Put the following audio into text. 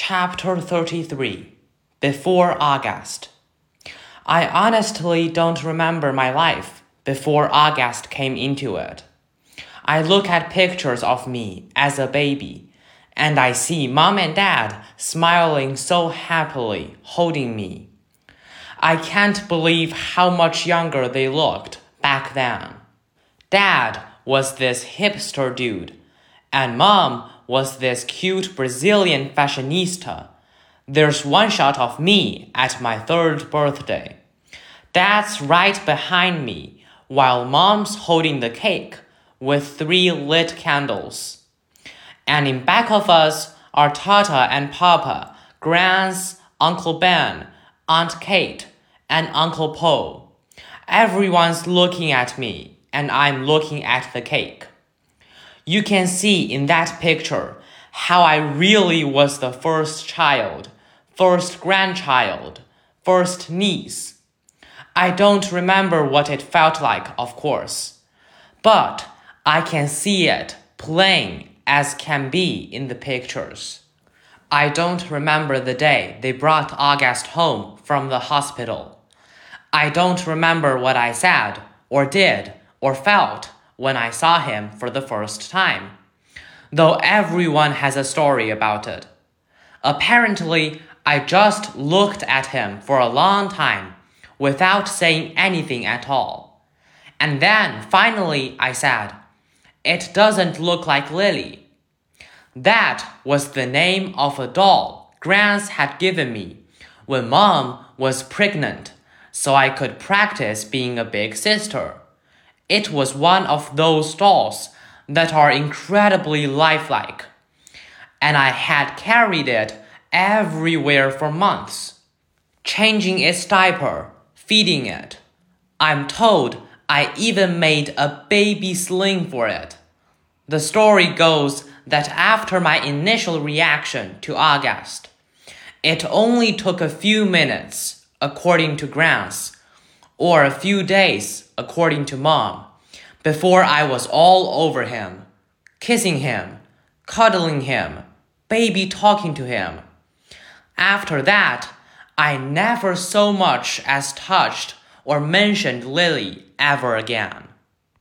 Chapter 33 Before August. I honestly don't remember my life before August came into it. I look at pictures of me as a baby, and I see mom and dad smiling so happily, holding me. I can't believe how much younger they looked back then. Dad was this hipster dude, and mom was this cute Brazilian fashionista. There's one shot of me at my third birthday. Dad's right behind me, while mom's holding the cake with three lit candles. And in back of us are Tata and Poppa, Grans, Uncle Ben, Aunt Kate, and Uncle Po. Everyone's looking at me, and I'm looking at the cake. You can see in that picture how I really was the first child, first grandchild, first niece. I don't remember what it felt like, of course, but I can see it plain as can be in the pictures. I don't remember the day they brought August home from the hospital. I don't remember what I said, or did, or felt when I saw him for the first time, though everyone has a story about it. Apparently, I just looked at him for a long time without saying anything at all. And then finally I said, It doesn't look like Lilly. That was the name of a doll Grans had given me when mom was pregnant so I could practice being a big sister. It was one of those dolls that are incredibly lifelike, and I had carried it everywhere for months, changing its diaper, feeding it. I'm told I even made a baby sling for it. The story goes that after my initial reaction to August, it only took a few minutes, according to Grans, or a few days, according to mom, before I was all over him, kissing him, cuddling him, baby talking to him. After that, I never so much as touched or mentioned Lilly ever again.